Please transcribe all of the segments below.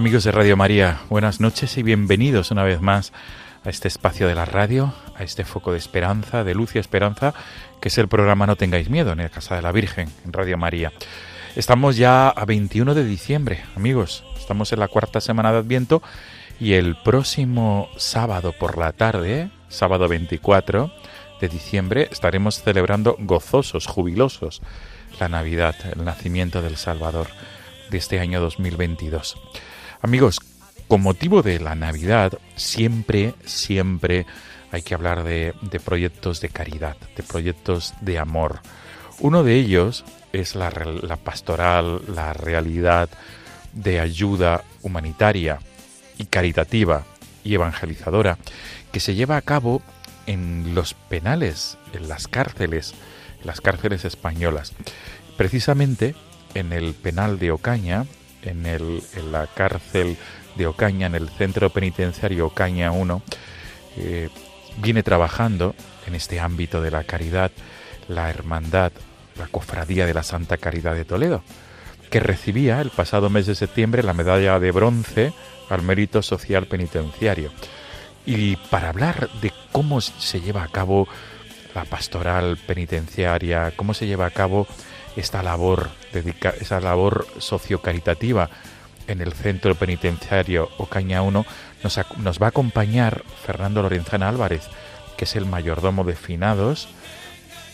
Amigos de Radio María, buenas noches y bienvenidos una vez más a este espacio de la radio, a este foco de esperanza, de luz y esperanza, que es el programa No tengáis miedo en la Casa de la Virgen, en Radio María. Estamos ya a 21 de diciembre, amigos, estamos en la cuarta semana de Adviento y el próximo sábado por la tarde, sábado 24 de diciembre, estaremos celebrando gozosos, jubilosos, la Navidad, el nacimiento del Salvador de este año 2022. Amigos, con motivo de la Navidad, siempre, siempre hay que hablar de, de proyectos de caridad, de proyectos de amor. Uno de ellos es la, la pastoral, la realidad de ayuda humanitaria y caritativa y evangelizadora que se lleva a cabo en los penales, en las cárceles, en las cárceles españolas. Precisamente en el penal de Ocaña, en, la cárcel de Ocaña, en el centro penitenciario Ocaña 1, eh, viene trabajando en este ámbito de la caridad la hermandad, la cofradía de la Santa Caridad de Toledo, que recibía el pasado mes de septiembre la medalla de bronce al mérito social penitenciario. Y para hablar de cómo se lleva a cabo la pastoral penitenciaria, cómo se lleva a cabo esta labor, esa labor sociocaritativa en el centro penitenciario Ocaña 1, nos, nos va a acompañar Fernando Lorenzana Álvarez, que es el mayordomo de finados,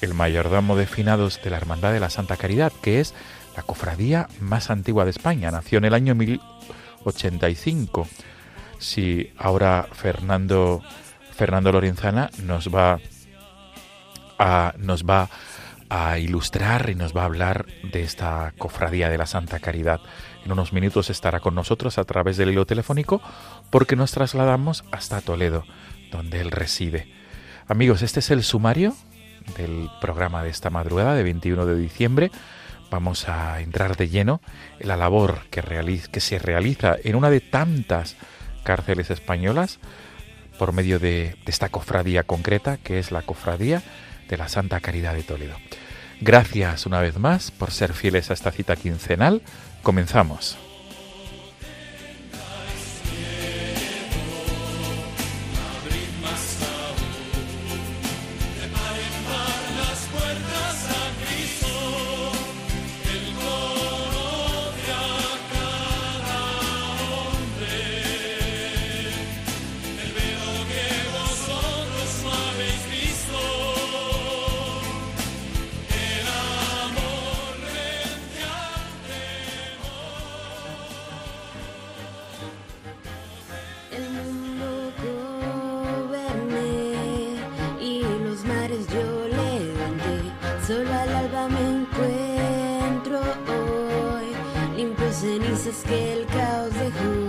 el mayordomo de finados de la Hermandad de la Santa Caridad, que es la cofradía más antigua de España. Nació en el año 1085. Si ahora Fernando, Fernando Lorenzana nos va a, nos va a ilustrar y nos va a hablar de esta cofradía de la Santa Caridad. En unos minutos estará con nosotros a través del hilo telefónico porque nos trasladamos hasta Toledo, donde él reside. Amigos, este es el sumario del programa de esta madrugada de 21 de diciembre. Vamos a entrar de lleno en la labor que, realiz- que se realiza en una de tantas cárceles españolas por medio de, de esta cofradía concreta, que es la cofradía de la Santa Caridad de Toledo. Gracias una vez más por ser fieles a esta cita quincenal. Comenzamos. Que el caos dejó.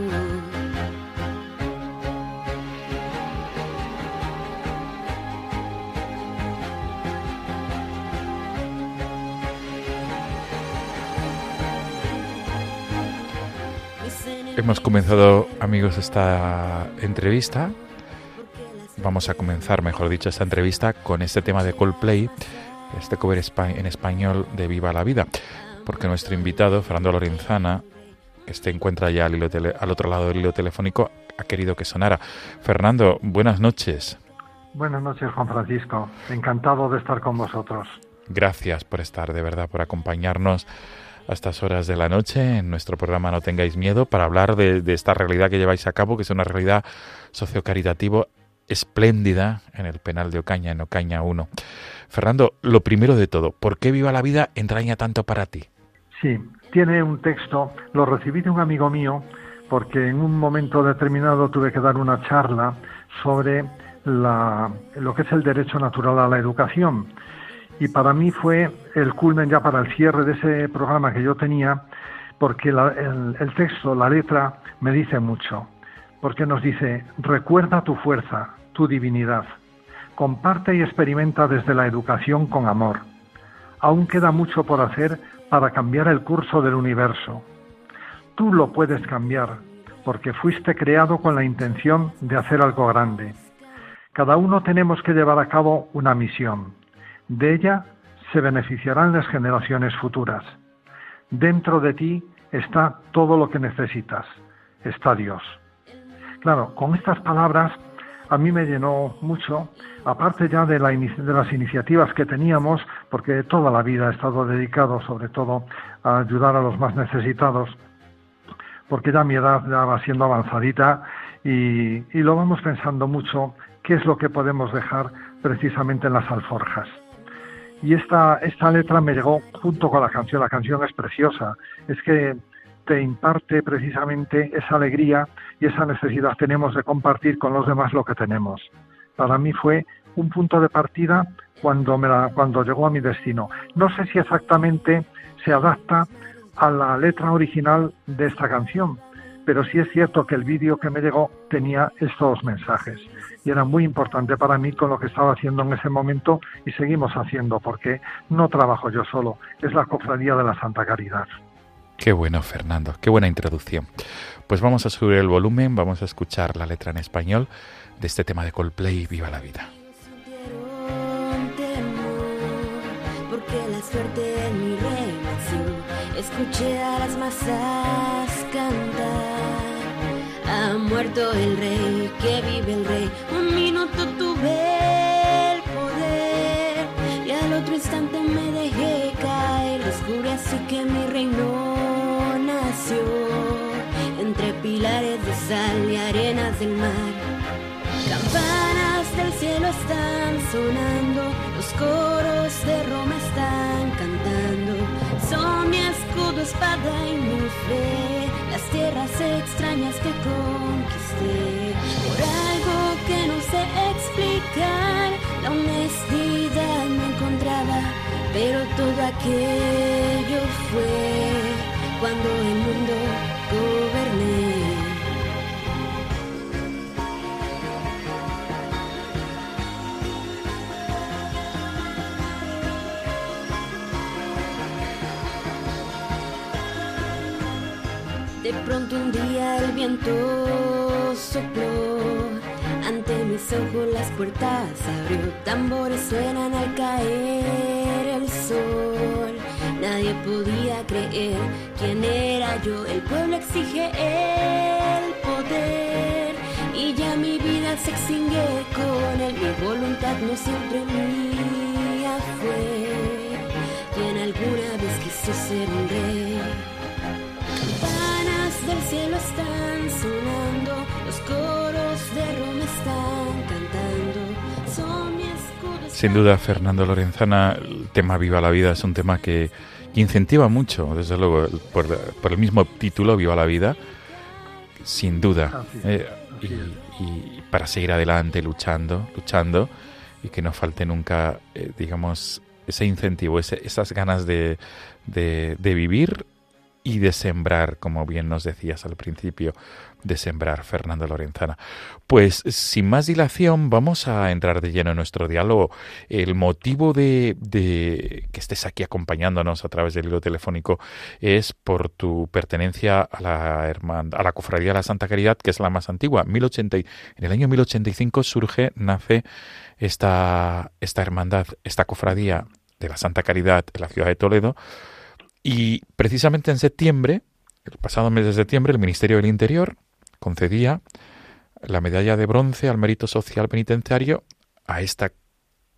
Hemos comenzado, amigos, esta entrevista. Vamos a comenzar, mejor dicho, esta entrevista con este tema de Coldplay, este cover en español de Viva la Vida, porque nuestro invitado, Fernando Lorenzana, que se encuentra ya al, al otro lado del hilo telefónico, ha querido que sonara. Fernando, buenas noches. Buenas noches, Juan Francisco. Encantado de estar con vosotros. Gracias por estar, de verdad, por acompañarnos a estas horas de la noche en nuestro programa No tengáis miedo para hablar de, esta realidad que lleváis a cabo, que es una realidad sociocaritativo espléndida en el penal de Ocaña, en Ocaña 1. Fernando, lo primero de todo, ¿por qué Viva la Vida entraña tanto para ti? Sí, tiene un texto, lo recibí de un amigo mío, porque en un momento determinado tuve que dar una charla sobre la, lo que es el derecho natural a la educación y para mí fue el culmen ya para el cierre de ese programa que yo tenía, porque el, texto, la letra, me dice mucho, porque nos dice, recuerda tu fuerza, tu divinidad, comparte y experimenta desde la educación con amor. Aún queda mucho por hacer para cambiar el curso del universo. Tú lo puedes cambiar, porque fuiste creado con la intención de hacer algo grande. Cada uno tenemos que llevar a cabo una misión de ella se beneficiarán las generaciones futuras. Dentro de ti está todo lo que necesitas. Está Dios. Claro, con estas palabras a mí me llenó mucho, aparte ya de, las iniciativas que teníamos, porque toda la vida he estado dedicado sobre todo a ayudar a los más necesitados, porque ya mi edad ya va siendo avanzadita y, lo vamos pensando mucho, qué es lo que podemos dejar precisamente en las alforjas. Y esta letra me llegó junto con la canción. La canción es preciosa. Es que te imparte precisamente esa alegría y esa necesidad tenemos de compartir con los demás lo que tenemos. Para mí fue un punto de partida cuando, me cuando llegó a mi destino. No sé si exactamente se adapta a la letra original de esta canción, pero sí es cierto que el vídeo que me llegó tenía estos mensajes y era muy importante para mí con lo que estaba haciendo en ese momento y seguimos haciendo porque no trabajo yo solo, es la cofradía de la Santa Caridad. Qué bueno, Fernando, qué buena introducción. Pues vamos a subir el volumen, vamos a escuchar la letra en español de este tema de Coldplay, Viva la vida. Escuché a las masas cantar ha muerto el rey, que vive el rey. Un minuto tuve el poder y al otro instante me dejé caer. Descubrí así que mi reino pilares de sal y arenas del mar. Campanas del cielo están sonando, los coros de Roma están cantando. Son mi escudo, espada y mi fe las tierras extrañas que conquisté, por algo que no sé explicar, la honestidad me encontraba, pero todo aquello fue cuando De pronto un día el viento sopló, ante mis ojos las puertas abrió, tambores suenan al caer el sol. Nadie podía creer quién era yo, el pueblo exige el poder. Y ya mi vida se extingue con él, mi voluntad no siempre mía fue. Quien alguna vez quiso ser un rey del cielo están sonando, los coros de Roma están cantando. Son mi escudo. Sin duda, Fernando Lorenzana, el tema Viva la Vida es un tema que incentiva mucho, desde luego, por, el mismo título, Viva la Vida, sin duda. Eh, y, para seguir adelante, luchando, luchando, y que no falte nunca, eh, digamos, ese incentivo, ese, esas ganas de, de, de vivir y de sembrar, como bien nos decías al principio, de sembrar, Fernando Lorenzana. Pues sin más dilación, vamos a entrar de lleno en nuestro diálogo. El motivo de, que estés aquí acompañándonos a través del hilo telefónico es por tu pertenencia a la, a la Cofradía de la Santa Caridad, que es la más antigua. 1080, en el año 1085 surge, nace esta, esta hermandad, esta cofradía de la Santa Caridad en la ciudad de Toledo, y precisamente en septiembre, el pasado mes de septiembre, el Ministerio del Interior concedía la medalla de bronce al mérito social penitenciario a esta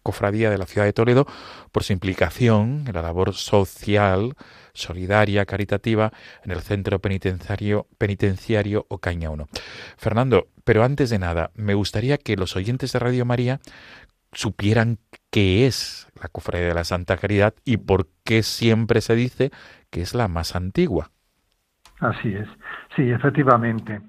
cofradía de la ciudad de Toledo por su implicación en la labor social, solidaria, caritativa en el centro penitenciario, penitenciario Ocaña 1. Fernando, pero antes de nada, me gustaría que los oyentes de Radio María supieran qué es la Cofradía de la Santa Caridad y por qué siempre se dice que es la más antigua. Así es, sí, efectivamente.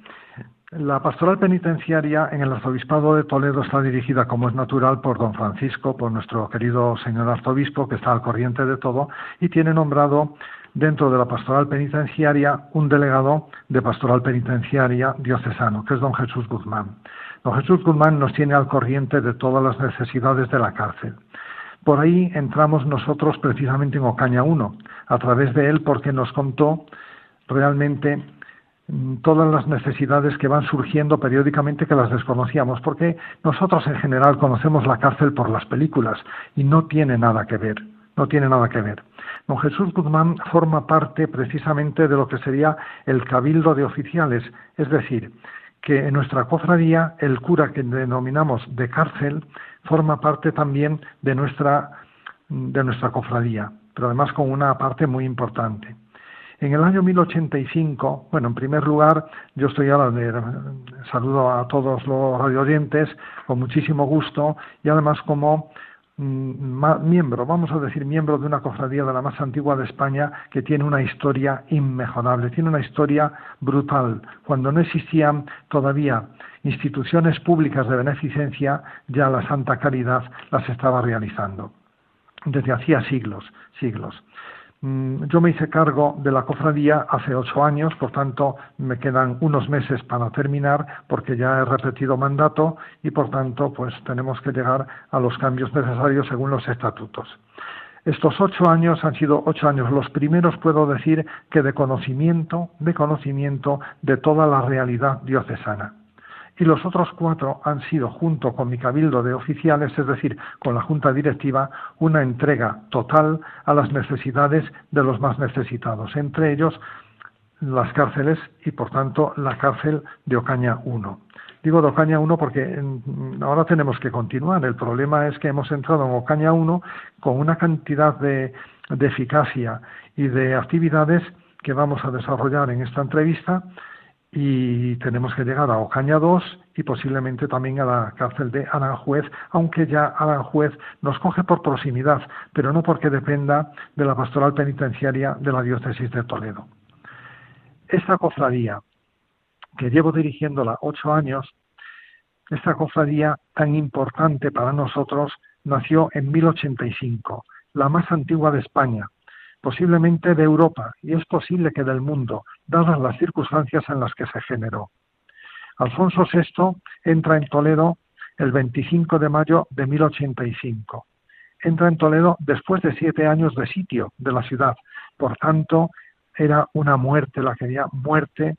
La pastoral penitenciaria en el arzobispado de Toledo está dirigida, como es natural, por don Francisco, por nuestro querido señor arzobispo, que está al corriente de todo, y tiene nombrado dentro de la pastoral penitenciaria un delegado de pastoral penitenciaria diocesano, que es don Jesús Guzmán. Don Jesús Guzmán nos tiene al corriente de todas las necesidades de la cárcel. Por ahí entramos nosotros precisamente en Ocaña 1, a través de él porque nos contó realmente mm, todas las necesidades que van surgiendo periódicamente que las desconocíamos, porque nosotros en general conocemos la cárcel por las películas y no tiene nada que ver, no tiene nada que ver. Don Jesús Guzmán forma parte precisamente de lo que sería el cabildo de oficiales, es decir, que en nuestra cofradía el cura que denominamos de cárcel forma parte también de nuestra, de nuestra cofradía, pero además con una parte muy importante. En el año 1085, bueno, en primer lugar, yo estoy ahora de saludo a todos los radioyentes con muchísimo gusto y además como miembro, vamos a decir miembro de una cofradía de la más antigua de España que tiene una historia inmejorable, tiene una historia brutal. Cuando no existían todavía instituciones públicas de beneficencia, ya la Santa Caridad las estaba realizando. Desde hacía siglos, siglos. Mm, yo me hice cargo de la cofradía hace ocho años, por tanto me quedan unos meses para terminar porque ya he repetido mandato y por tanto pues tenemos que llegar a los cambios necesarios según los estatutos. Estos ocho años han sido ocho años los primeros, puedo decir, que de conocimiento, de conocimiento de toda la realidad diocesana y los otros cuatro han sido, junto con mi cabildo de oficiales, es decir, con la Junta Directiva, una entrega total a las necesidades de los más necesitados, entre ellos las cárceles y, por tanto, la cárcel de Ocaña 1. Digo de Ocaña 1 porque ahora tenemos que continuar. El problema es que hemos entrado en Ocaña 1 con una cantidad de, de eficacia y de actividades que vamos a desarrollar en esta entrevista y tenemos que llegar a Ocaña 2 y posiblemente también a la cárcel de Aranjuez, aunque ya Aranjuez nos coge por proximidad, pero no porque dependa de la pastoral penitenciaria de la diócesis de Toledo. Esta cofradía, que llevo dirigiéndola ocho años, esta cofradía tan importante para nosotros nació en 1085, la más antigua de España, posiblemente de Europa y es posible que del mundo, dadas las circunstancias en las que se generó. Alfonso VI entra en Toledo el 25 de mayo de 1085. Entra en Toledo después de siete años de sitio de la ciudad. Por tanto, era una muerte, la quería muerte,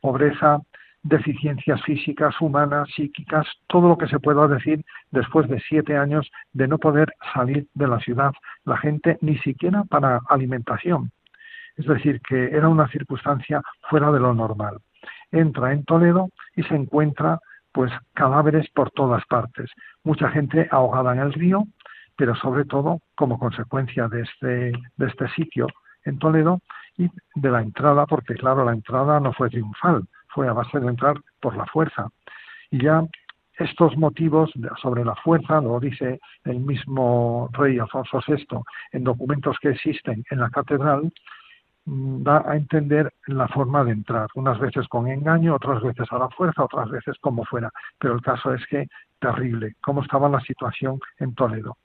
pobreza, deficiencias físicas, humanas, psíquicas, todo lo que se pueda decir después de siete años de no poder salir de la ciudad, la gente ni siquiera para alimentación. Es decir, que era una circunstancia fuera de lo normal. Entra en Toledo y se encuentra pues cadáveres por todas partes, mucha gente ahogada en el río, pero sobre todo como consecuencia de este, de este sitio en Toledo y de la entrada, porque claro, la entrada no fue triunfal, fue a base de entrar por la fuerza. Y ya estos motivos sobre la fuerza, lo dice el mismo rey Alfonso VI en documentos que existen en la catedral, da a entender la forma de entrar, unas veces con engaño, otras veces a la fuerza, otras veces como fuera. Pero el caso es que terrible, cómo estaba la situación en Toledo.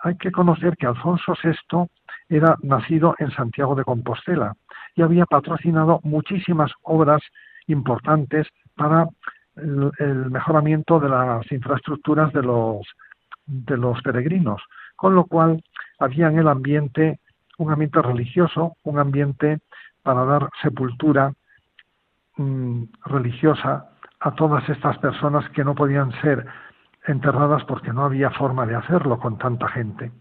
Hay que conocer que Alfonso VI era nacido en Santiago de Compostela y había patrocinado muchísimas obras importantes para el, mejoramiento de las infraestructuras de los, de los peregrinos, con lo cual había en el ambiente un ambiente religioso, un ambiente para dar sepultura mm, religiosa a todas estas personas que no podían ser enterradas porque no había forma de hacerlo con tanta gente.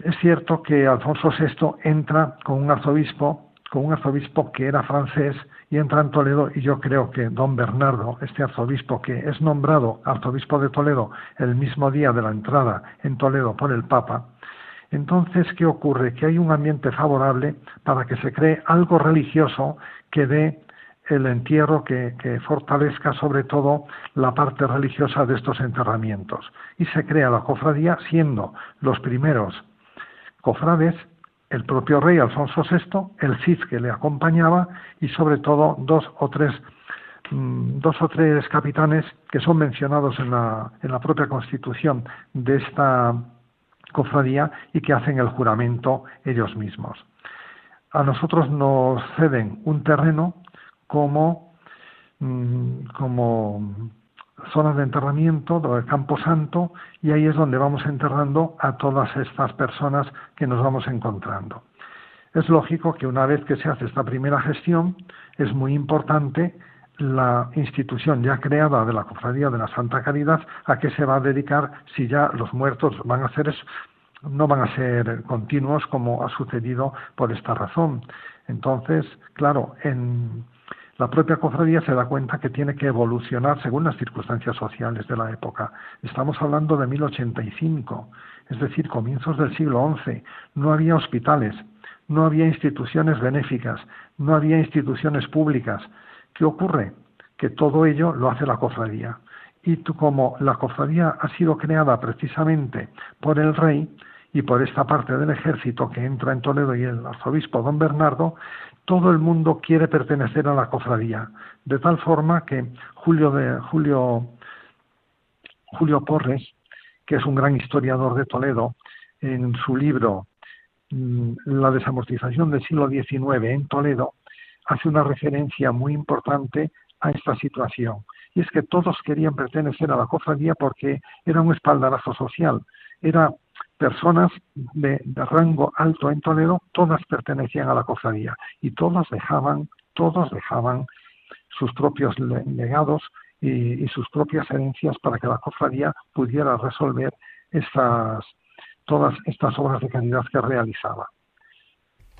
Es cierto que Alfonso VI entra con un arzobispo, con un arzobispo que era francés y entra en Toledo y yo creo que don Bernardo, este arzobispo que es nombrado arzobispo de Toledo el mismo día de la entrada en Toledo por el Papa, entonces, ¿qué ocurre? Que hay un ambiente favorable para que se cree algo religioso que dé el entierro que, fortalezca sobre todo la parte religiosa de estos enterramientos. Y se crea la cofradía siendo los primeros cofrades el propio rey Alfonso VI, el Cid que le acompañaba y sobre todo dos o tres mm, dos o tres capitanes que son mencionados en la, en la propia constitución de esta cofradía y que hacen el juramento ellos mismos. A nosotros nos ceden un terreno como, mm, como zonas de enterramiento del Campo Santo y ahí es donde vamos enterrando a todas estas personas que nos vamos encontrando. Es lógico que una vez que se hace esta primera gestión es muy importante la institución ya creada de la Cofradía de la Santa Caridad a qué se va a dedicar si ya los muertos van a ser no van a ser continuos como ha sucedido por esta razón. Entonces, claro, en la propia cofradía se da cuenta que tiene que evolucionar según las circunstancias sociales de la época. Estamos hablando de 1085, es decir, comienzos del siglo XI. No había hospitales, no había instituciones benéficas, no había instituciones públicas. ¿Qué ocurre? Que todo ello lo hace la cofradía. Y como la cofradía ha sido creada precisamente por el rey, y por esta parte del ejército que entra en Toledo y el arzobispo don Bernardo, todo el mundo quiere pertenecer a la cofradía, de tal forma que Julio de Julio Julio Porres, que es un gran historiador de Toledo, en su libro mm, La desamortización del siglo XIX en Toledo, hace una referencia muy importante a esta situación. Y es que todos querían pertenecer a la cofradía porque era un espaldarazo social, era personas de, rango alto en Toledo, todas pertenecían a la cofradía y todas dejaban, todos dejaban sus propios legados y, y, sus propias herencias para que la cofradía pudiera resolver estas, todas estas obras de caridad que realizaba.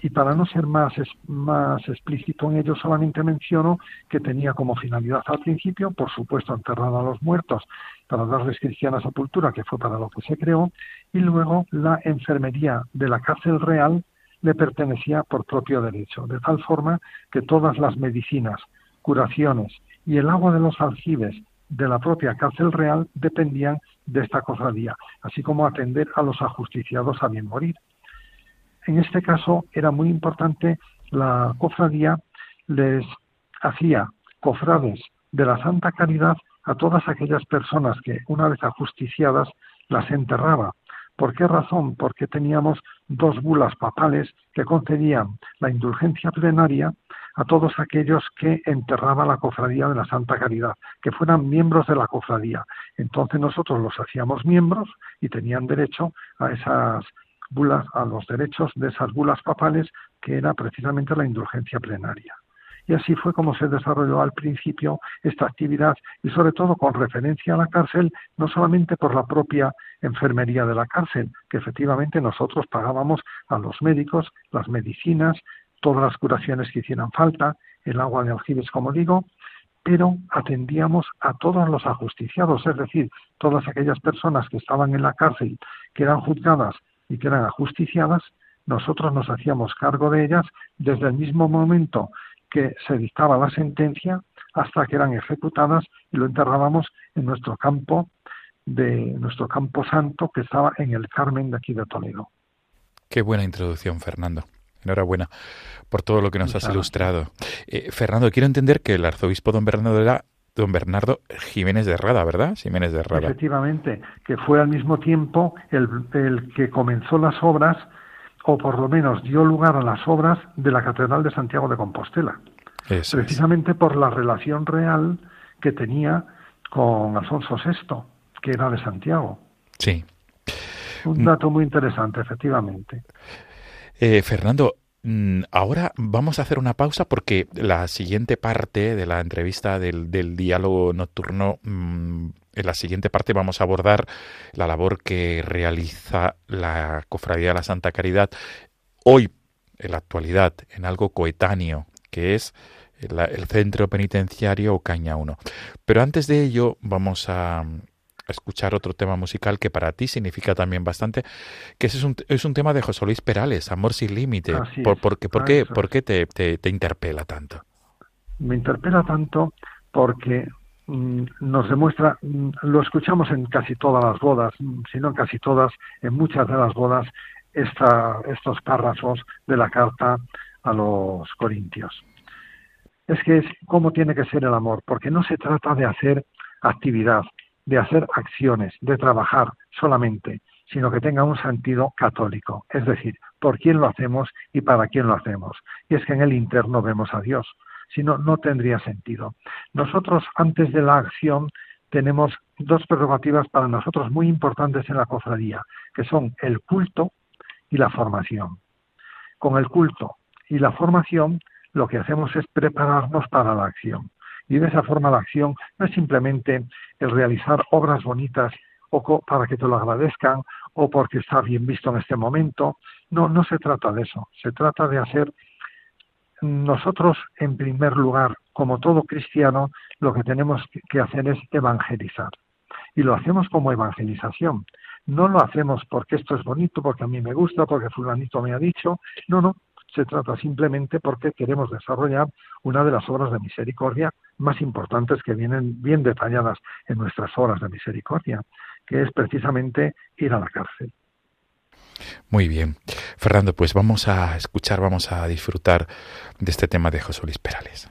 Y para no ser más, más explícito en ello, solamente menciono que tenía como finalidad al principio, por supuesto, enterrar a los muertos para darles cristiana sepultura, que fue para lo que se creó, y luego la enfermería de la cárcel real le pertenecía por propio derecho, de tal forma que todas las medicinas, curaciones y el agua de los aljibes de la propia cárcel real dependían de esta cofradía, así como atender a los ajusticiados a bien morir. En este caso era muy importante la cofradía les hacía cofrades de la Santa Caridad a todas aquellas personas que una vez ajusticiadas las enterraba. ¿Por qué razón? Porque teníamos dos bulas papales que concedían la indulgencia plenaria a todos aquellos que enterraba la cofradía de la Santa Caridad, que fueran miembros de la cofradía. Entonces nosotros los hacíamos miembros y tenían derecho a esas bulas, a los derechos de esas bulas papales, que era precisamente la indulgencia plenaria. Y así fue como se desarrolló al principio esta actividad y sobre todo con referencia a la cárcel, no solamente por la propia enfermería de la cárcel, que efectivamente nosotros pagábamos a los médicos las medicinas, todas las curaciones que hicieran falta, el agua de aljibes, como digo, pero atendíamos a todos los ajusticiados, es decir, todas aquellas personas que estaban en la cárcel, que eran juzgadas y que eran ajusticiadas, nosotros nos hacíamos cargo de ellas desde el mismo momento que se dictaba la sentencia hasta que eran ejecutadas y lo enterrábamos en nuestro campo de nuestro campo santo que estaba en el Carmen de aquí de Toledo. Qué buena introducción, Fernando. Enhorabuena por todo lo que nos has ilustrado. Eh, Fernando, quiero entender que el arzobispo don Bernardo era don Bernardo Jiménez de Rada, ¿verdad? Jiménez de Rada. Efectivamente, que fue al mismo tiempo el, el que comenzó las obras o por lo menos dio lugar a las obras de la Catedral de Santiago de Compostela, precisamente por la relación real que tenía con Alfonso VI, que era de Santiago. Sí. Un dato muy interesante, efectivamente. Eh, Fernando, ahora vamos a hacer una pausa porque la siguiente parte de la entrevista del, diálogo nocturno, mm, en la siguiente parte vamos a abordar la labor que realiza la Cofradía de la Santa Caridad hoy, en la actualidad, en algo coetáneo, que es el centro penitenciario Ocaña 1. Pero antes de ello vamos a, escuchar otro tema musical que para ti significa también bastante, que es un, es un tema de José Luis Perales, Amor sin límite. Por, por, qué, por qué te, te, interpela tanto? Me interpela tanto porque mm, nos demuestra, mm, lo escuchamos en casi todas las bodas, mm, si no en casi todas, en muchas de las bodas, esta, estos párrafos de la carta a los corintios. Es que es cómo tiene que ser el amor, porque no se trata de hacer actividad, de hacer acciones, de trabajar solamente, sino que tenga un sentido católico, es decir, por quién lo hacemos y para quién lo hacemos. Y es que en el interno vemos a Dios, si no, no tendría sentido. Nosotros, antes de la acción, tenemos dos prerrogativas para nosotros muy importantes en la cofradía, que son el culto y la formación. Con el culto y la formación, lo que hacemos es prepararnos para la acción. Y de esa forma la acción no es simplemente el realizar obras bonitas o para que te lo agradezcan o porque está bien visto en este momento. No, no se trata de eso. Se trata de hacer nosotros, en primer lugar, como todo cristiano, lo que tenemos que hacer es evangelizar. Y lo hacemos como evangelización. No lo hacemos porque esto es bonito, porque a mí me gusta, porque fulanito me ha dicho. No, no se trata simplemente porque queremos desarrollar una de las obras de misericordia más importantes que vienen bien detalladas en nuestras obras de misericordia, que es precisamente ir a la cárcel. Muy bien. Fernando, pues vamos a escuchar, vamos a disfrutar de este tema de José Luis Perales.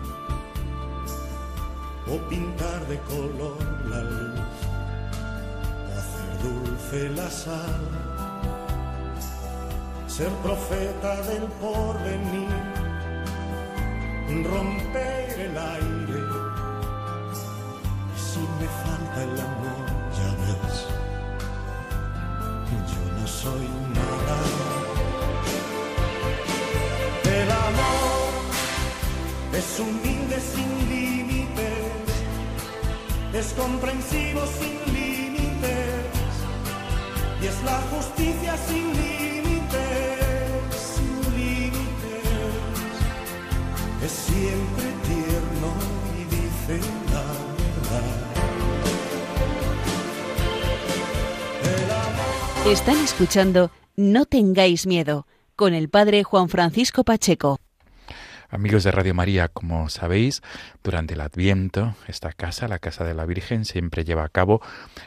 o pintar de color la luz o hacer dulce la sal, ser profeta del porvenir, romper el aire. Y si me falta el amor, ya ves soy nada. El amor es sin límites, es comprensivo sin límites y es la justicia sin límites, sin límites. Es siempre tierno y dice la verdad. Están escuchando No tengáis miedo con el padre Juan Francisco Pacheco. Amigos de Radio María, como sabéis, durante el Adviento, esta casa, la Casa de la Virgen, siempre lleva a cabo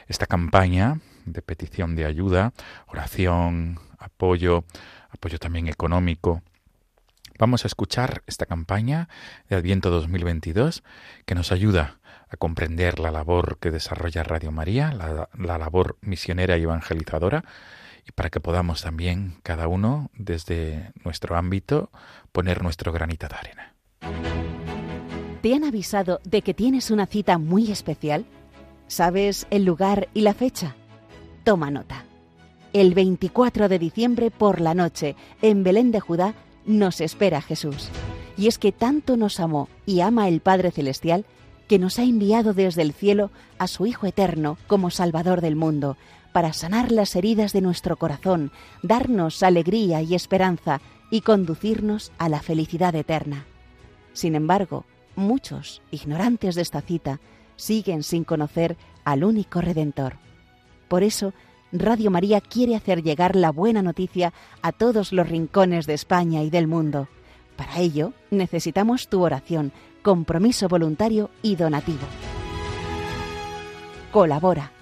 esta campaña de petición de ayuda, oración, apoyo, apoyo también económico. Vamos a escuchar esta campaña de Adviento 2022 que nos ayuda a comprender la labor que desarrolla Radio María, la, la, labor misionera y evangelizadora, y para que podamos también, cada uno, desde nuestro ámbito, poner nuestro granito de arena. ¿Te han avisado de que tienes una cita muy especial? ¿Sabes el lugar y la fecha? Toma nota. El 24 de diciembre por la noche, en Belén de Judá, nos espera Jesús. Y es que tanto nos amó y ama el Padre Celestial que nos ha enviado desde el cielo a su Hijo Eterno como Salvador del mundo, para sanar las heridas de nuestro corazón, darnos alegría y esperanza y conducirnos a la felicidad eterna. Sin embargo, muchos, ignorantes de esta cita, siguen sin conocer al único Redentor. Por eso, Radio María quiere hacer llegar la buena noticia a todos los rincones de España y del mundo. Para ello, necesitamos tu oración, compromiso voluntario y donativo. Colabora.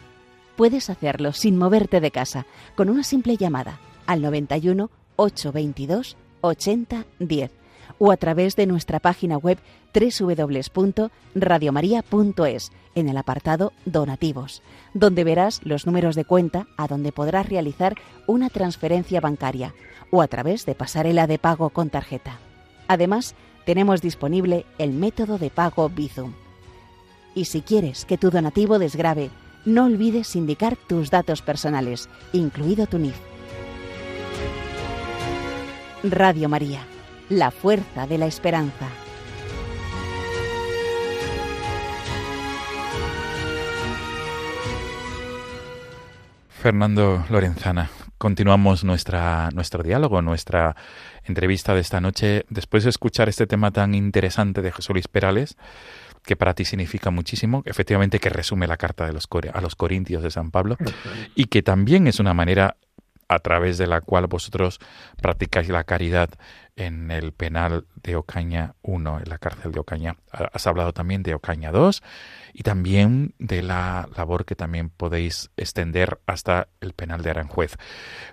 Puedes hacerlo sin moverte de casa, con una simple llamada al 91 822 8010 o a través de nuestra página web www.radiomaria.es en el apartado Donativos, donde verás los números de cuenta a donde podrás realizar una transferencia bancaria o a través de pasarela de pago con tarjeta. Además, tenemos disponible el método de pago Bizum. Y si quieres que tu donativo desgrabe, no olvides indicar tus datos personales, incluido tu NIF. Radio María, la fuerza de la esperanza. Fernando Lorenzana, continuamos nuestra, nuestro diálogo, nuestra entrevista de esta noche, después de escuchar este tema tan interesante de Jesús Luis Perales, que para ti significa muchísimo, efectivamente que resume la carta de los, a los Corintios de San Pablo, y que también es una manera a través de la cual vosotros practicáis la caridad en el penal de Ocaña 1, en la cárcel de Ocaña. Has hablado también de Ocaña 2 y también de la labor que también podéis extender hasta el penal de Aranjuez.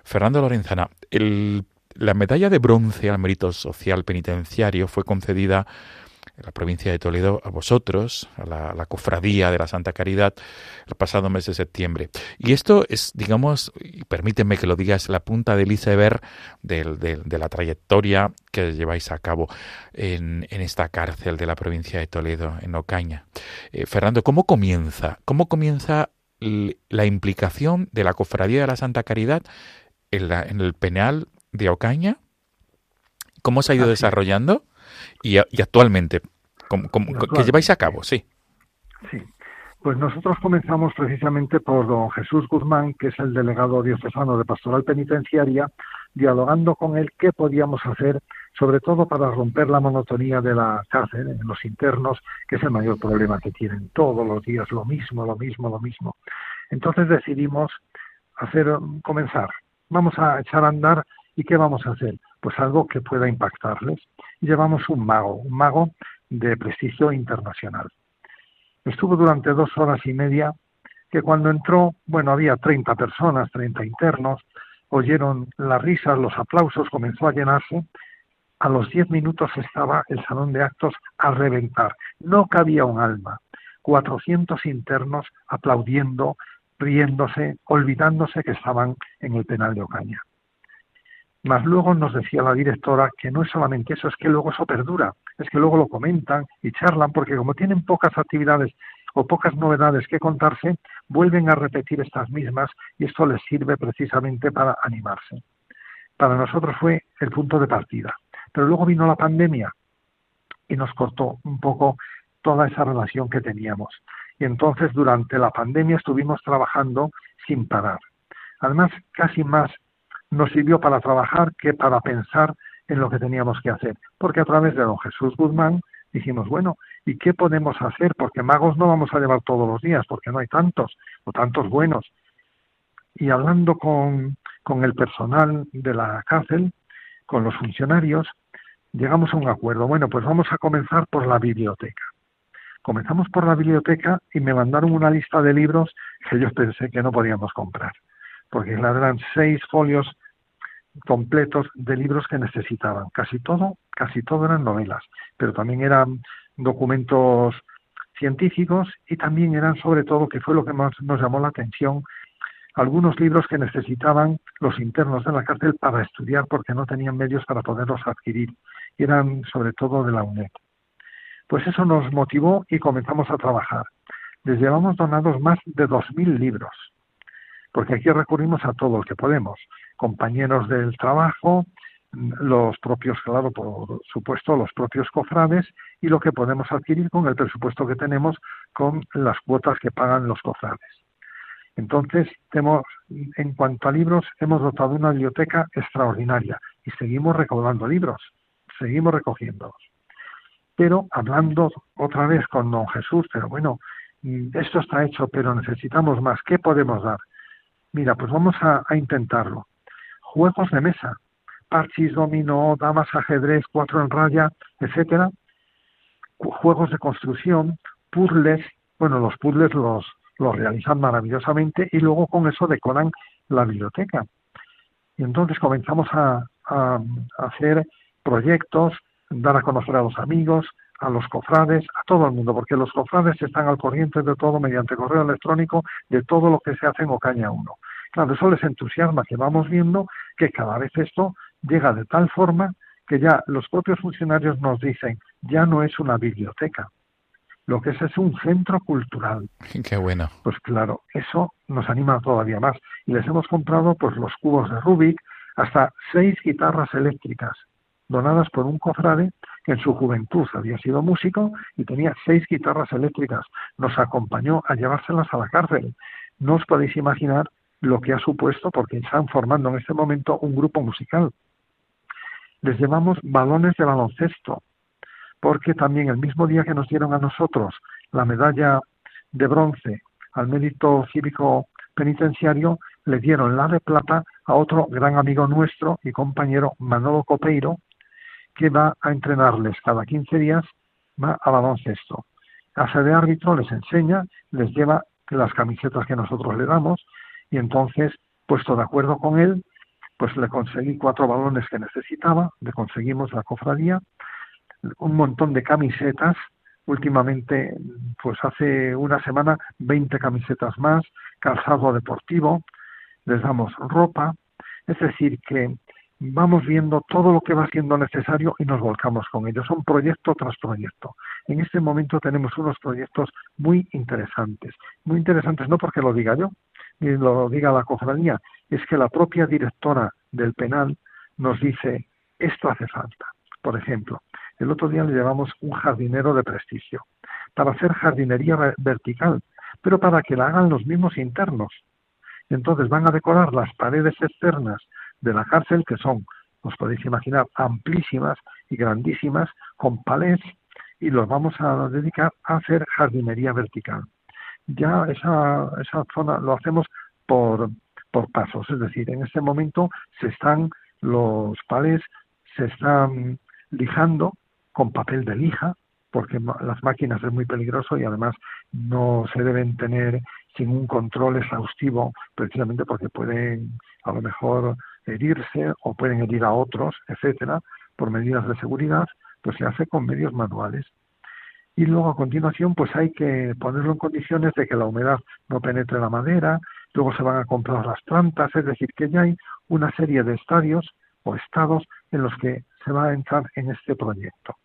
Fernando Lorenzana, la medalla de bronce al mérito social penitenciario fue concedida en la provincia de Toledo a vosotros, a la, cofradía de la Santa Caridad, el pasado mes de septiembre. Y esto es, digamos, y permíteme que lo digas, la punta del iceberg de, la trayectoria que lleváis a cabo en, esta cárcel de la provincia de Toledo, en Ocaña. Eh, Fernando, ¿cómo comienza? ¿Cómo comienza la implicación de la cofradía de la Santa Caridad en, en el penal de Ocaña? ¿Cómo se ha ido desarrollando? Y, actualmente, ¿qué lleváis a cabo? Sí. Sí. Pues nosotros comenzamos precisamente por don Jesús Guzmán, que es el delegado diocesano de Pastoral Penitenciaria, dialogando con él qué podíamos hacer, sobre todo para romper la monotonía de la cárcel en los internos, que es el mayor problema que tienen todos los días, lo mismo, lo mismo, lo mismo. Entonces decidimos hacer, comenzar. Vamos a echar a andar y qué vamos a hacer pues algo que pueda impactarles. Llevamos un mago, un mago de prestigio internacional. Estuvo durante dos horas y media, que cuando entró, bueno, había 30 personas, 30 internos, oyeron las risas, los aplausos, comenzó a llenarse. A los 10 minutos estaba el salón de actos a reventar. No cabía un alma. 400 internos aplaudiendo, riéndose, olvidándose que estaban en el penal de Ocaña. Más luego nos decía la directora que no es solamente eso, es que luego eso perdura, es que luego lo comentan y charlan, porque como tienen pocas actividades o pocas novedades que contarse, vuelven a repetir estas mismas y esto les sirve precisamente para animarse. Para nosotros fue el punto de partida. Pero luego vino la pandemia y nos cortó un poco toda esa relación que teníamos. Y entonces durante la pandemia estuvimos trabajando sin parar. Además, casi más nos sirvió para trabajar que para pensar en lo que teníamos que hacer, porque a través de don Jesús Guzmán dijimos, bueno, ¿y qué podemos hacer? Porque magos no vamos a llevar todos los días, porque no hay tantos, o tantos buenos. Y hablando con, con el personal de la cárcel, con los funcionarios, llegamos a un acuerdo. Bueno, pues vamos a comenzar por la biblioteca. Comenzamos por la biblioteca y me mandaron una lista de libros que yo pensé que no podíamos comprar, porque eran seis folios completos de libros que necesitaban. Casi todo, casi todo eran novelas, pero también eran documentos científicos y también eran sobre todo, que fue lo que más nos llamó la atención, algunos libros que necesitaban los internos de la cárcel para estudiar porque no tenían medios para poderlos adquirir. Eran sobre todo de la UNED. Pues eso nos motivó y comenzamos a trabajar. Les llevamos donados más de 2.000 libros, porque aquí recurrimos a todo lo que podemos, compañeros del trabajo, los propios, claro, por supuesto, los propios cofrades y lo que podemos adquirir con el presupuesto que tenemos con las cuotas que pagan los cofrades. Entonces, tenemos, en cuanto a libros, hemos dotado una biblioteca extraordinaria y seguimos recaudando libros, seguimos recogiéndolos. Pero hablando otra vez con don Jesús, pero bueno, esto está hecho, pero necesitamos más. ¿Qué podemos dar? Mira, pues vamos a, intentarlo. Juegos de mesa, parchís, dominó, damas, ajedrez, cuatro en raya, etcétera. Juegos de construcción, puzzles. Bueno, los puzzles los, lo realizan maravillosamente y luego con eso decoran la biblioteca. Y entonces comenzamos a, hacer proyectos, dar a conocer a los amigos, a los cofrades, a todo el mundo, porque los cofrades están al corriente de todo mediante correo electrónico, de todo lo que se hace en Ocaña 1. Claro, eso les entusiasma que vamos viendo que cada vez esto llega de tal forma que ya los propios funcionarios nos dicen, ya no es una biblioteca, lo que es es un centro cultural. Qué bueno. Pues claro, eso nos anima todavía más. Y les hemos comprado pues los cubos de Rubik, hasta seis guitarras eléctricas, donadas por un cofrade que en su juventud había sido músico y tenía seis guitarras eléctricas. Nos acompañó a llevárselas a la cárcel. No os podéis imaginar lo que ha supuesto porque están formando en este momento un grupo musical. Les llevamos balones de baloncesto, porque también el mismo día que nos dieron a nosotros la medalla de bronce al mérito cívico penitenciario, le dieron la de plata a otro gran amigo nuestro y compañero Manolo Copeiro, que va a entrenarles cada 15 días, va a baloncesto. Hace de árbitro, les enseña, les lleva las camisetas que nosotros le damos y entonces, puesto de acuerdo con él, pues le conseguí cuatro balones que necesitaba, le conseguimos la cofradía un montón de camisetas. Últimamente, pues hace una semana, 20 camisetas más, calzado deportivo, les damos ropa. Es decir, que vamos viendo todo lo que va siendo necesario y nos volcamos con ellos. Son proyecto tras proyecto. En este momento tenemos unos proyectos muy interesantes. Muy interesantes no porque lo diga yo, ni lo diga la cofradía, es que la propia directora del penal nos dice, esto hace falta. Por ejemplo, el otro día le llevamos un jardinero de prestigio para hacer jardinería vertical, pero para que la hagan los mismos internos. Entonces van a decorar las paredes externas de la cárcel, que son, os podéis imaginar, amplísimas y grandísimas, con palés, y los vamos a dedicar a hacer jardinería vertical. Ya esa, esa zona lo hacemos por, por pasos, es decir, en este momento se están los palés, se están lijando con papel de lija, porque las máquinas es muy peligroso y además no se deben tener sin un control exhaustivo, precisamente porque pueden a lo mejor herirse o pueden herir a otros, etcétera, por medidas de seguridad, pues se hace con medios manuales. Y luego a continuación, pues hay que ponerlo en condiciones de que la humedad no penetre la madera, luego se van a comprar las plantas, es decir, que ya hay una serie de estadios o estados en los que se va a entrar en este proyecto.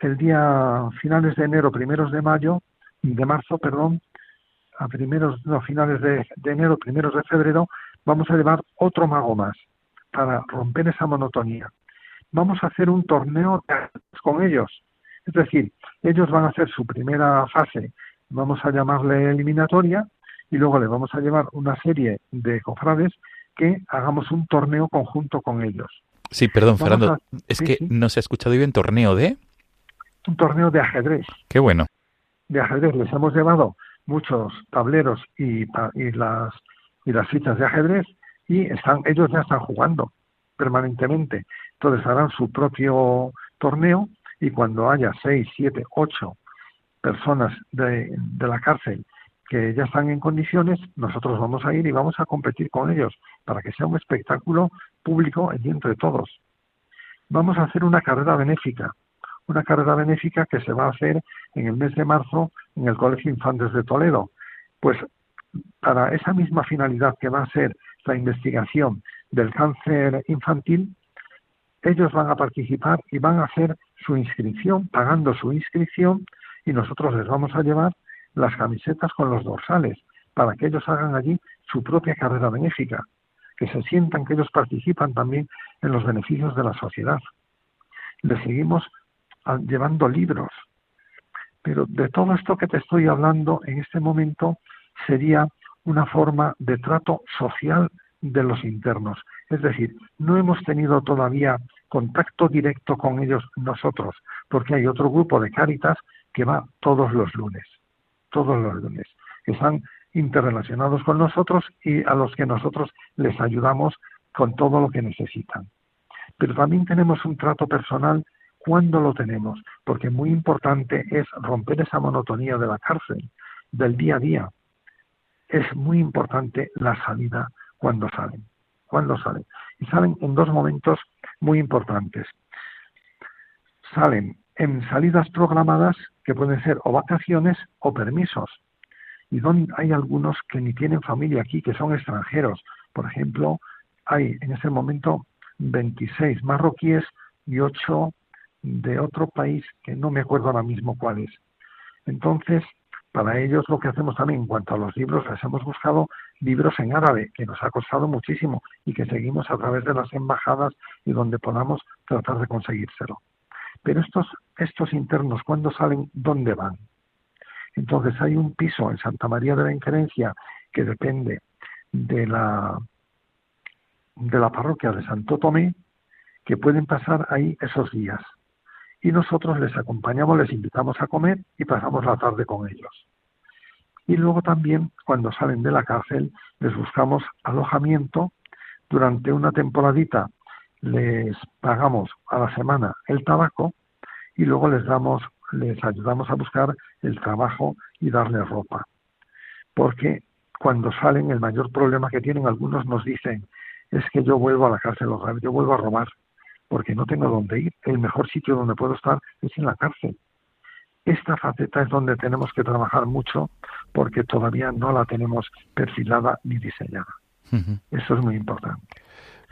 El día finales de enero, primeros de mayo, de marzo, perdón, a primeros, no, finales de, enero, primeros de febrero, vamos a llevar otro mago más para romper esa monotonía. Vamos a hacer un torneo con ellos. Es decir, ellos van a hacer su primera fase, vamos a llamarle eliminatoria, y luego le vamos a llevar una serie de cofrades que hagamos un torneo conjunto con ellos. Sí, perdón, Fernando, es que no se ha escuchado bien torneo de... Un torneo de ajedrez. Qué bueno. De ajedrez. Les hemos llevado muchos tableros y, las, y las fichas de ajedrez y están, ellos ya están jugando permanentemente. Entonces harán su propio torneo y cuando haya seis, siete, ocho personas de, de la cárcel que ya están en condiciones, nosotros vamos a ir y vamos a competir con ellos para que sea un espectáculo público entre todos. Vamos a hacer una carrera benéfica, una carrera benéfica que se va a hacer en el mes de marzo en el Colegio Infantes de Toledo. Pues para esa misma finalidad que va a ser la investigación del cáncer infantil, ellos van a participar y van a hacer su inscripción, pagando su inscripción, y nosotros les vamos a llevar las camisetas con los dorsales, para que ellos hagan allí su propia carrera benéfica, que se sientan que ellos participan también en los beneficios de la sociedad. Les seguimos ah, llevando libros, pero de todo esto que te estoy hablando en este momento sería una forma de trato social de los internos. Es decir, no hemos tenido todavía contacto directo con ellos nosotros, porque hay otro grupo de Cáritas que va todos los lunes todos los lunes, que están interrelacionados con nosotros y a los que nosotros les ayudamos con todo lo que necesitan. Pero también tenemos un trato personal cuando lo tenemos, porque muy importante es romper esa monotonía de la cárcel, del día a día. Es muy importante la salida cuando salen, cuando salen. Y salen en dos momentos muy importantes. Salen en salidas programadas que pueden ser o vacaciones o permisos. Y donde hay algunos que ni tienen familia aquí, que son extranjeros. Por ejemplo, hay en ese momento 26 marroquíes y 8 de otro país que no me acuerdo ahora mismo cuál es. Entonces, para ellos lo que hacemos también en cuanto a los libros, les hemos buscado libros en árabe, que nos ha costado muchísimo y que seguimos a través de las embajadas y donde podamos tratar de conseguírselo. Pero estos, estos internos, ¿cuándo salen? ¿Dónde van? Entonces hay un piso en Santa María de la Inferencia que depende de la, de la parroquia de Santo Tomé, que pueden pasar ahí esos días. Y nosotros les acompañamos, les invitamos a comer y pasamos la tarde con ellos. Y luego también, cuando salen de la cárcel, les buscamos alojamiento durante una temporadita les pagamos a la semana el tabaco y luego les damos, les ayudamos a buscar el trabajo y darles ropa. Porque cuando salen, el mayor problema que tienen algunos nos dicen es que yo vuelvo a la cárcel yo vuelvo a robar, porque no tengo dónde ir. El mejor sitio donde puedo estar es en la cárcel. Esta faceta es donde tenemos que trabajar mucho porque todavía no la tenemos perfilada ni diseñada. Eso es muy importante.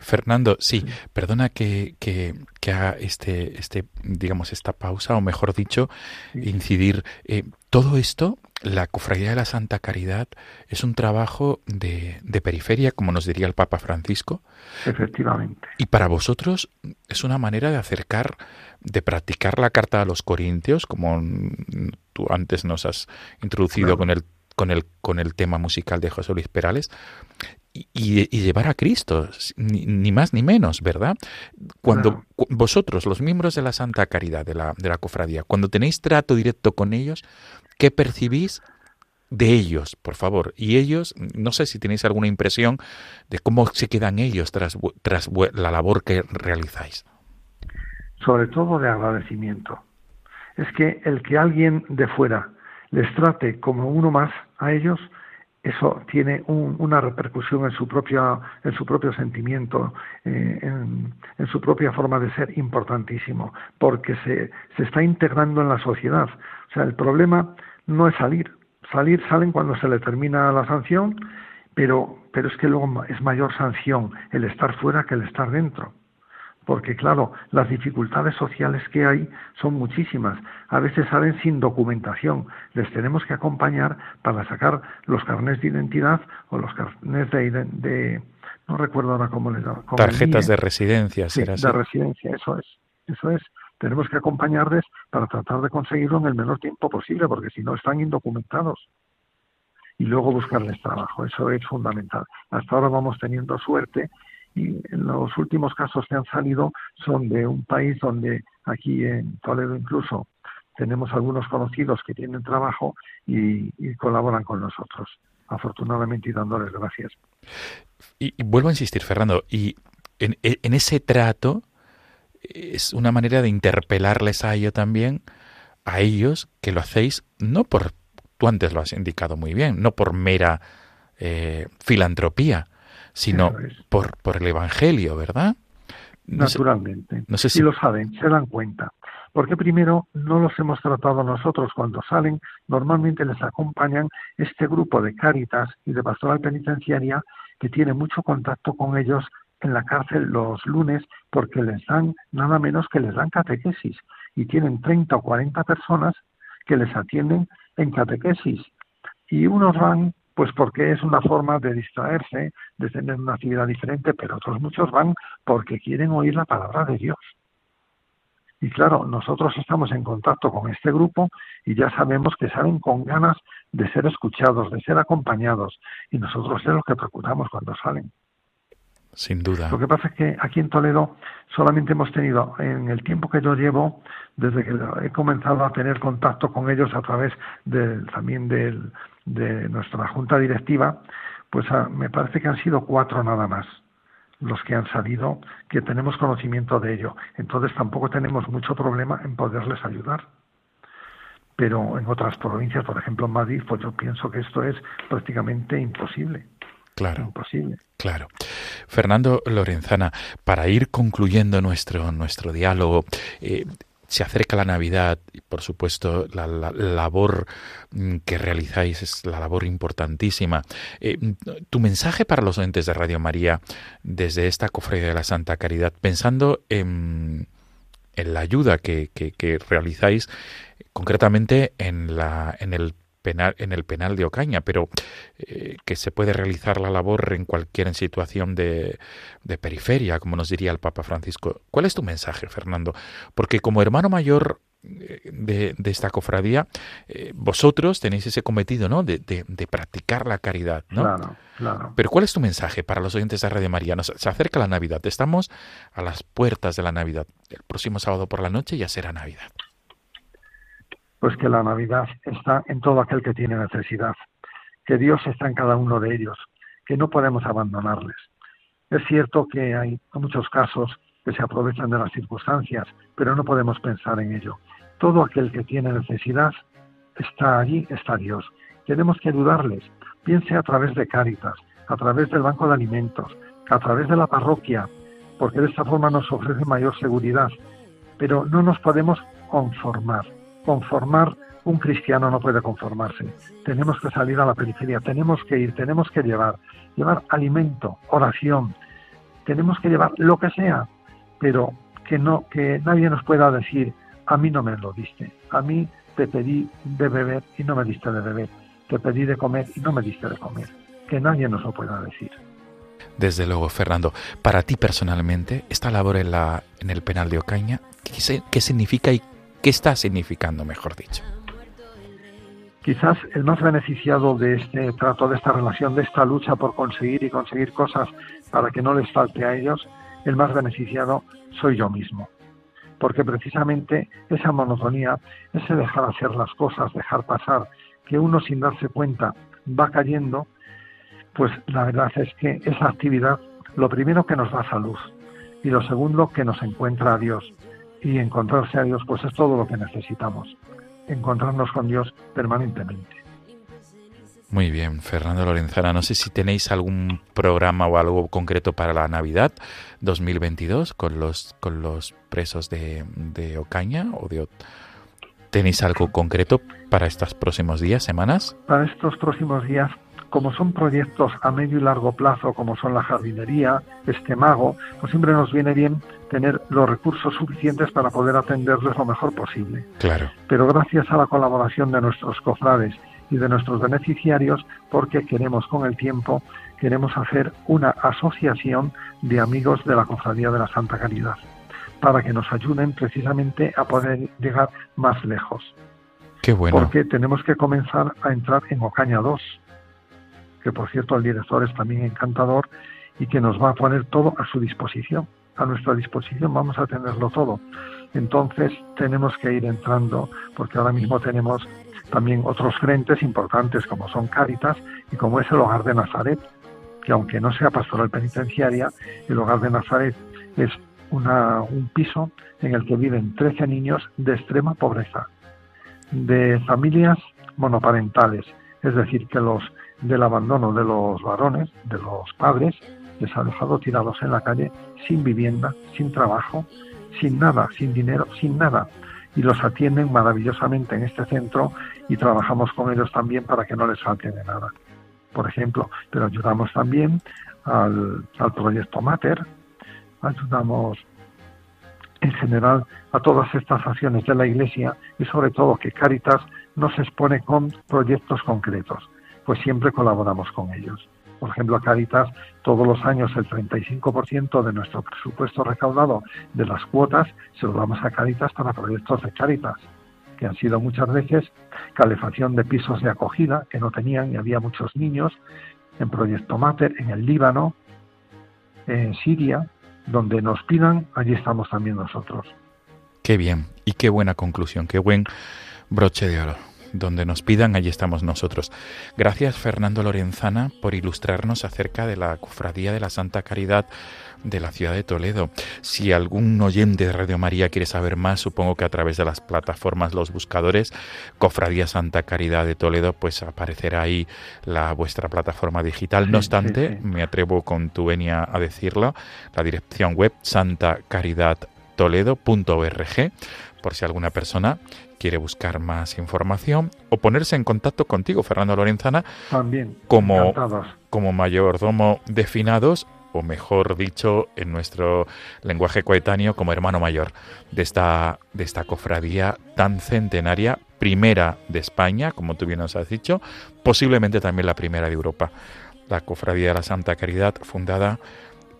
Fernando, sí, perdona que, que, haga este, este, digamos, esta pausa, o mejor dicho, incidir. Eh, todo esto, la Cofradía de la Santa Caridad, es un trabajo de, de, periferia, como nos diría el Papa Francisco. Efectivamente. Y para vosotros es una manera de acercar, de practicar la carta a los Corintios, como tú antes nos has introducido con el con el, con el tema musical de José Luis Perales, y, llevar a Cristo, ni, más ni menos, ¿verdad? Cuando vosotros, los miembros de la Santa Caridad, de la, de la cofradía, cuando tenéis trato directo con ellos, ¿qué percibís de ellos, por favor? Y ellos, no sé si tenéis alguna impresión de cómo se quedan ellos tras, tras la labor que realizáis. Sobre todo de agradecimiento. Es que el que alguien de fuera les trate como uno más a ellos, eso tiene una repercusión en su propio, en su propio sentimiento, eh, en, su propia forma de ser importantísimo, porque se, se está integrando en la sociedad. O sea, el problema no es salir. Salir salen cuando se le termina la sanción, pero, pero es que luego es mayor sanción el estar fuera que el estar dentro porque claro, las dificultades sociales que hay son muchísimas. A veces salen sin documentación. Les tenemos que acompañar para sacar los carnés de identidad o los carnés de, no recuerdo ahora cómo les llaman. Tarjetas de residencia, sí, De residencia, eso es. Eso es. Tenemos que acompañarles para tratar de conseguirlo en el menor tiempo posible, porque si no están indocumentados. Y luego buscarles trabajo, eso es fundamental. Hasta ahora vamos teniendo suerte y los últimos casos que han salido son de un país donde aquí en Toledo incluso tenemos algunos conocidos que tienen trabajo y, colaboran con nosotros, afortunadamente y dándoles gracias. Y, vuelvo a insistir, Fernando, y en, en, ese trato es una manera de interpelarles a ello también, a ellos, que lo hacéis no por, tú antes lo has indicado muy bien, no por mera eh, filantropía, sino por, por el Evangelio, ¿verdad? Naturalmente. No sé si... lo saben, se dan cuenta. Porque primero no los hemos tratado nosotros cuando salen, normalmente les acompañan este grupo de Cáritas y de Pastoral Penitenciaria que tiene mucho contacto con ellos en la cárcel los lunes porque les dan nada menos que les dan catequesis y tienen 30 o 40 personas que les atienden en catequesis y unos van pues porque es una forma de distraerse, de tener una actividad diferente, pero otros muchos van porque quieren oír la palabra de Dios. Y claro, nosotros estamos en contacto con este grupo y ya sabemos que salen con ganas de ser escuchados, de ser acompañados. Y nosotros es lo que procuramos cuando salen. Sin duda. Lo que pasa es que aquí en Toledo solamente hemos tenido, en el tiempo que yo llevo, desde que he comenzado a tener contacto con ellos a través del, también del, de nuestra junta directiva, pues ah, me parece que han sido cuatro nada más los que han salido, que tenemos conocimiento de ello. Entonces tampoco tenemos mucho problema en poderles ayudar. Pero en otras provincias, por ejemplo en Madrid, pues yo pienso que esto es prácticamente imposible. Claro. Imposible. Claro. Fernando Lorenzana, para ir concluyendo nuestro, nuestro diálogo, eh, se acerca la Navidad y por supuesto la, labor mm, que realizáis es la labor importantísima. Eh, tu mensaje para los oyentes de Radio María desde esta cofradía de la Santa Caridad, pensando en, la ayuda que, que, que realizáis concretamente en, la, en el penal, en el penal de Ocaña, pero eh, que se puede realizar la labor en cualquier situación de, de, periferia, como nos diría el Papa Francisco. ¿Cuál es tu mensaje, Fernando? Porque como hermano mayor eh, de, de esta cofradía, eh, vosotros tenéis ese cometido, ¿no? De, de, practicar la caridad, ¿no? Claro, claro. Pero ¿cuál es tu mensaje para los oyentes de Radio María? se acerca la Navidad, estamos a las puertas de la Navidad. El próximo sábado por la noche ya será Navidad pues que la Navidad está en todo aquel que tiene necesidad, que Dios está en cada uno de ellos, que no podemos abandonarles. Es cierto que hay muchos casos que se aprovechan de las circunstancias, pero no podemos pensar en ello. Todo aquel que tiene necesidad está allí, está Dios. Tenemos que ayudarles. Piense a través de Cáritas, a través del Banco de Alimentos, a través de la parroquia, porque de esta forma nos ofrece mayor seguridad. Pero no nos podemos conformar conformar, un cristiano no puede conformarse. Tenemos que salir a la periferia, tenemos que ir, tenemos que llevar, llevar alimento, oración, tenemos que llevar lo que sea, pero que no, que nadie nos pueda decir, a mí no me lo diste, a mí te pedí de beber y no me diste de beber, te pedí de comer y no me diste de comer, que nadie nos lo pueda decir. Desde luego, Fernando, para ti personalmente, esta labor en, la, en el penal de Ocaña, ¿qué, qué significa y ¿Qué está significando, mejor dicho? Quizás el más beneficiado de este trato, de esta relación, de esta lucha por conseguir y conseguir cosas para que no les falte a ellos, el más beneficiado soy yo mismo. Porque precisamente esa monotonía, ese dejar hacer las cosas, dejar pasar, que uno sin darse cuenta va cayendo, pues la verdad es que esa actividad, lo primero que nos da salud y lo segundo que nos encuentra a Dios y encontrarse a Dios, pues es todo lo que necesitamos, encontrarnos con Dios permanentemente. Muy bien, Fernando Lorenzana, no sé si tenéis algún programa o algo concreto para la Navidad 2022 con los con los presos de, de Ocaña o de ¿Tenéis algo concreto para estos próximos días, semanas? Para estos próximos días como son proyectos a medio y largo plazo, como son la jardinería, este mago, pues siempre nos viene bien tener los recursos suficientes para poder atenderles lo mejor posible. Claro. Pero gracias a la colaboración de nuestros cofrades y de nuestros beneficiarios, porque queremos con el tiempo, queremos hacer una asociación de amigos de la Cofradía de la Santa Caridad, para que nos ayuden precisamente a poder llegar más lejos. Qué bueno. Porque tenemos que comenzar a entrar en Ocaña 2, que por cierto el director es también encantador y que nos va a poner todo a su disposición. A nuestra disposición vamos a tenerlo todo. Entonces tenemos que ir entrando porque ahora mismo tenemos también otros frentes importantes como son Cáritas y como es el Hogar de Nazaret, que aunque no sea pastoral penitenciaria, el Hogar de Nazaret es un piso en el que viven 13 niños de extrema pobreza de familias monoparentales, es decir, que los del abandono de los varones, de los padres, les ha dejado tirados en la calle sin vivienda, sin trabajo, sin nada, sin dinero, sin nada. Y los atienden maravillosamente en este centro y trabajamos con ellos también para que no les falte de nada. Por ejemplo, pero ayudamos también al, al proyecto Mater, ayudamos en general a todas estas acciones de la Iglesia y sobre todo que Caritas nos expone con proyectos concretos, pues siempre colaboramos con ellos. Por ejemplo, a Caritas todos los años el 35% de nuestro presupuesto recaudado de las cuotas se lo damos a Caritas para proyectos de Caritas, que han sido muchas veces calefacción de pisos de acogida que no tenían y había muchos niños, en Proyecto Mater, en el Líbano, en Siria, donde nos pidan, allí estamos también nosotros. Qué bien y qué buena conclusión, qué buen broche de oro. Donde nos pidan, allí estamos nosotros. Gracias Fernando Lorenzana por ilustrarnos acerca de la Cofradía de la Santa Caridad de la ciudad de Toledo. Si algún oyente de Radio María quiere saber más, supongo que a través de las plataformas, los buscadores, Cofradía Santa Caridad de Toledo, pues aparecerá ahí la vuestra plataforma digital. no obstante, me atrevo con tu venia a decirlo, la dirección web santacaridadtoledo.org, por si alguna persona quiere buscar más información o ponerse en contacto contigo, Fernando Lorenzana, También, como, como mayordomo de finados o mejor dicho, en nuestro lenguaje coetáneo, como hermano mayor de esta, de esta cofradía tan centenaria, primera de España, como tú bien nos has dicho, posiblemente también la primera de Europa. La cofradía de la Santa Caridad, fundada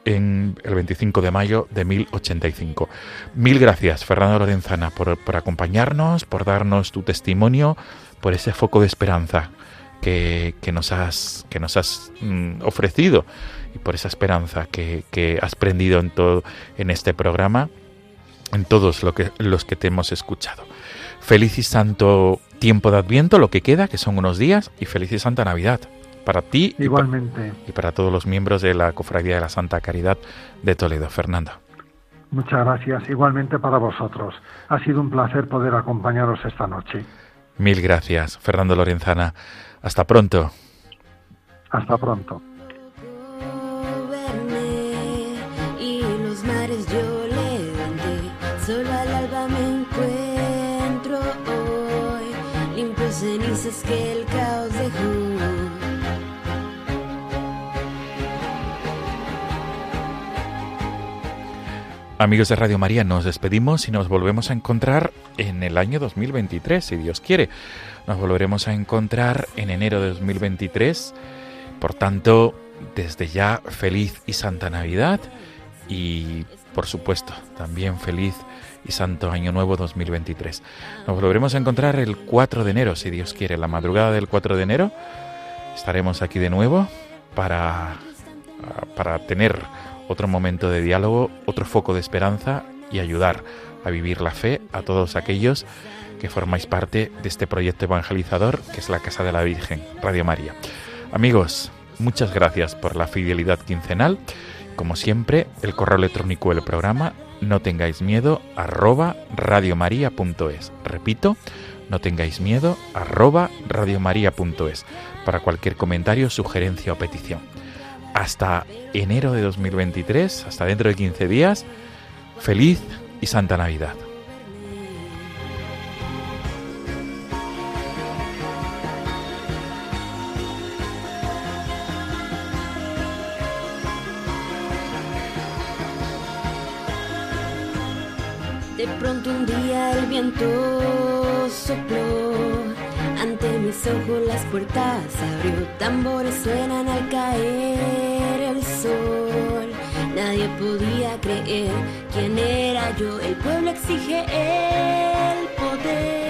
en el 25 de mayo de 1085. Mil gracias, Fernando Lorenzana, por, acompañarnos, por darnos tu testimonio, por ese foco de esperanza que, nos has, mm, ofrecido y por esa esperanza que, has prendido en todo en este programa, en todos los que te hemos escuchado. Feliz y santo tiempo de Adviento, lo que queda, que son unos días, y feliz y santa Navidad para ti Igualmente. Y, para, y para todos los miembros de la Cofradía de la Santa Caridad de Toledo. Fernando. Muchas gracias. Igualmente para vosotros. Ha sido un placer poder acompañaros esta noche. Mil gracias, Fernando Lorenzana. Hasta pronto. Hasta pronto. Y los mares yo levanté, solo al alba me encuentro hoy, limpio cenizas que Amigos de Radio María, nos despedimos y nos volvemos a encontrar en el año 2023, si Dios quiere. Nos volveremos a encontrar en enero de 2023. Por tanto, desde ya, feliz y santa Navidad y, por supuesto, también feliz y santo Año Nuevo 2023. Nos volveremos a encontrar el 4 de enero, si Dios quiere. La madrugada del 4 de enero estaremos aquí de nuevo para, para tener otro momento de diálogo, otro foco de esperanza y ayudar a vivir la fe a todos aquellos que formáis parte de este proyecto evangelizador que es la Casa de la Virgen, Radio María. Amigos, muchas gracias por la fidelidad quincenal. Como siempre, el correo electrónico del programa no tengáis miedo arroba radiomaria.es. Repito, no tengáis miedo arroba radiomaria.es para cualquier comentario, sugerencia o petición hasta enero de 2023, hasta dentro de 15 días. Feliz y Santa Navidad. De pronto un día el viento sopló ante mis ojos las puertas abrió, tambores suenan al caer el sol. Nadie podía creer quién era yo, el pueblo exige el poder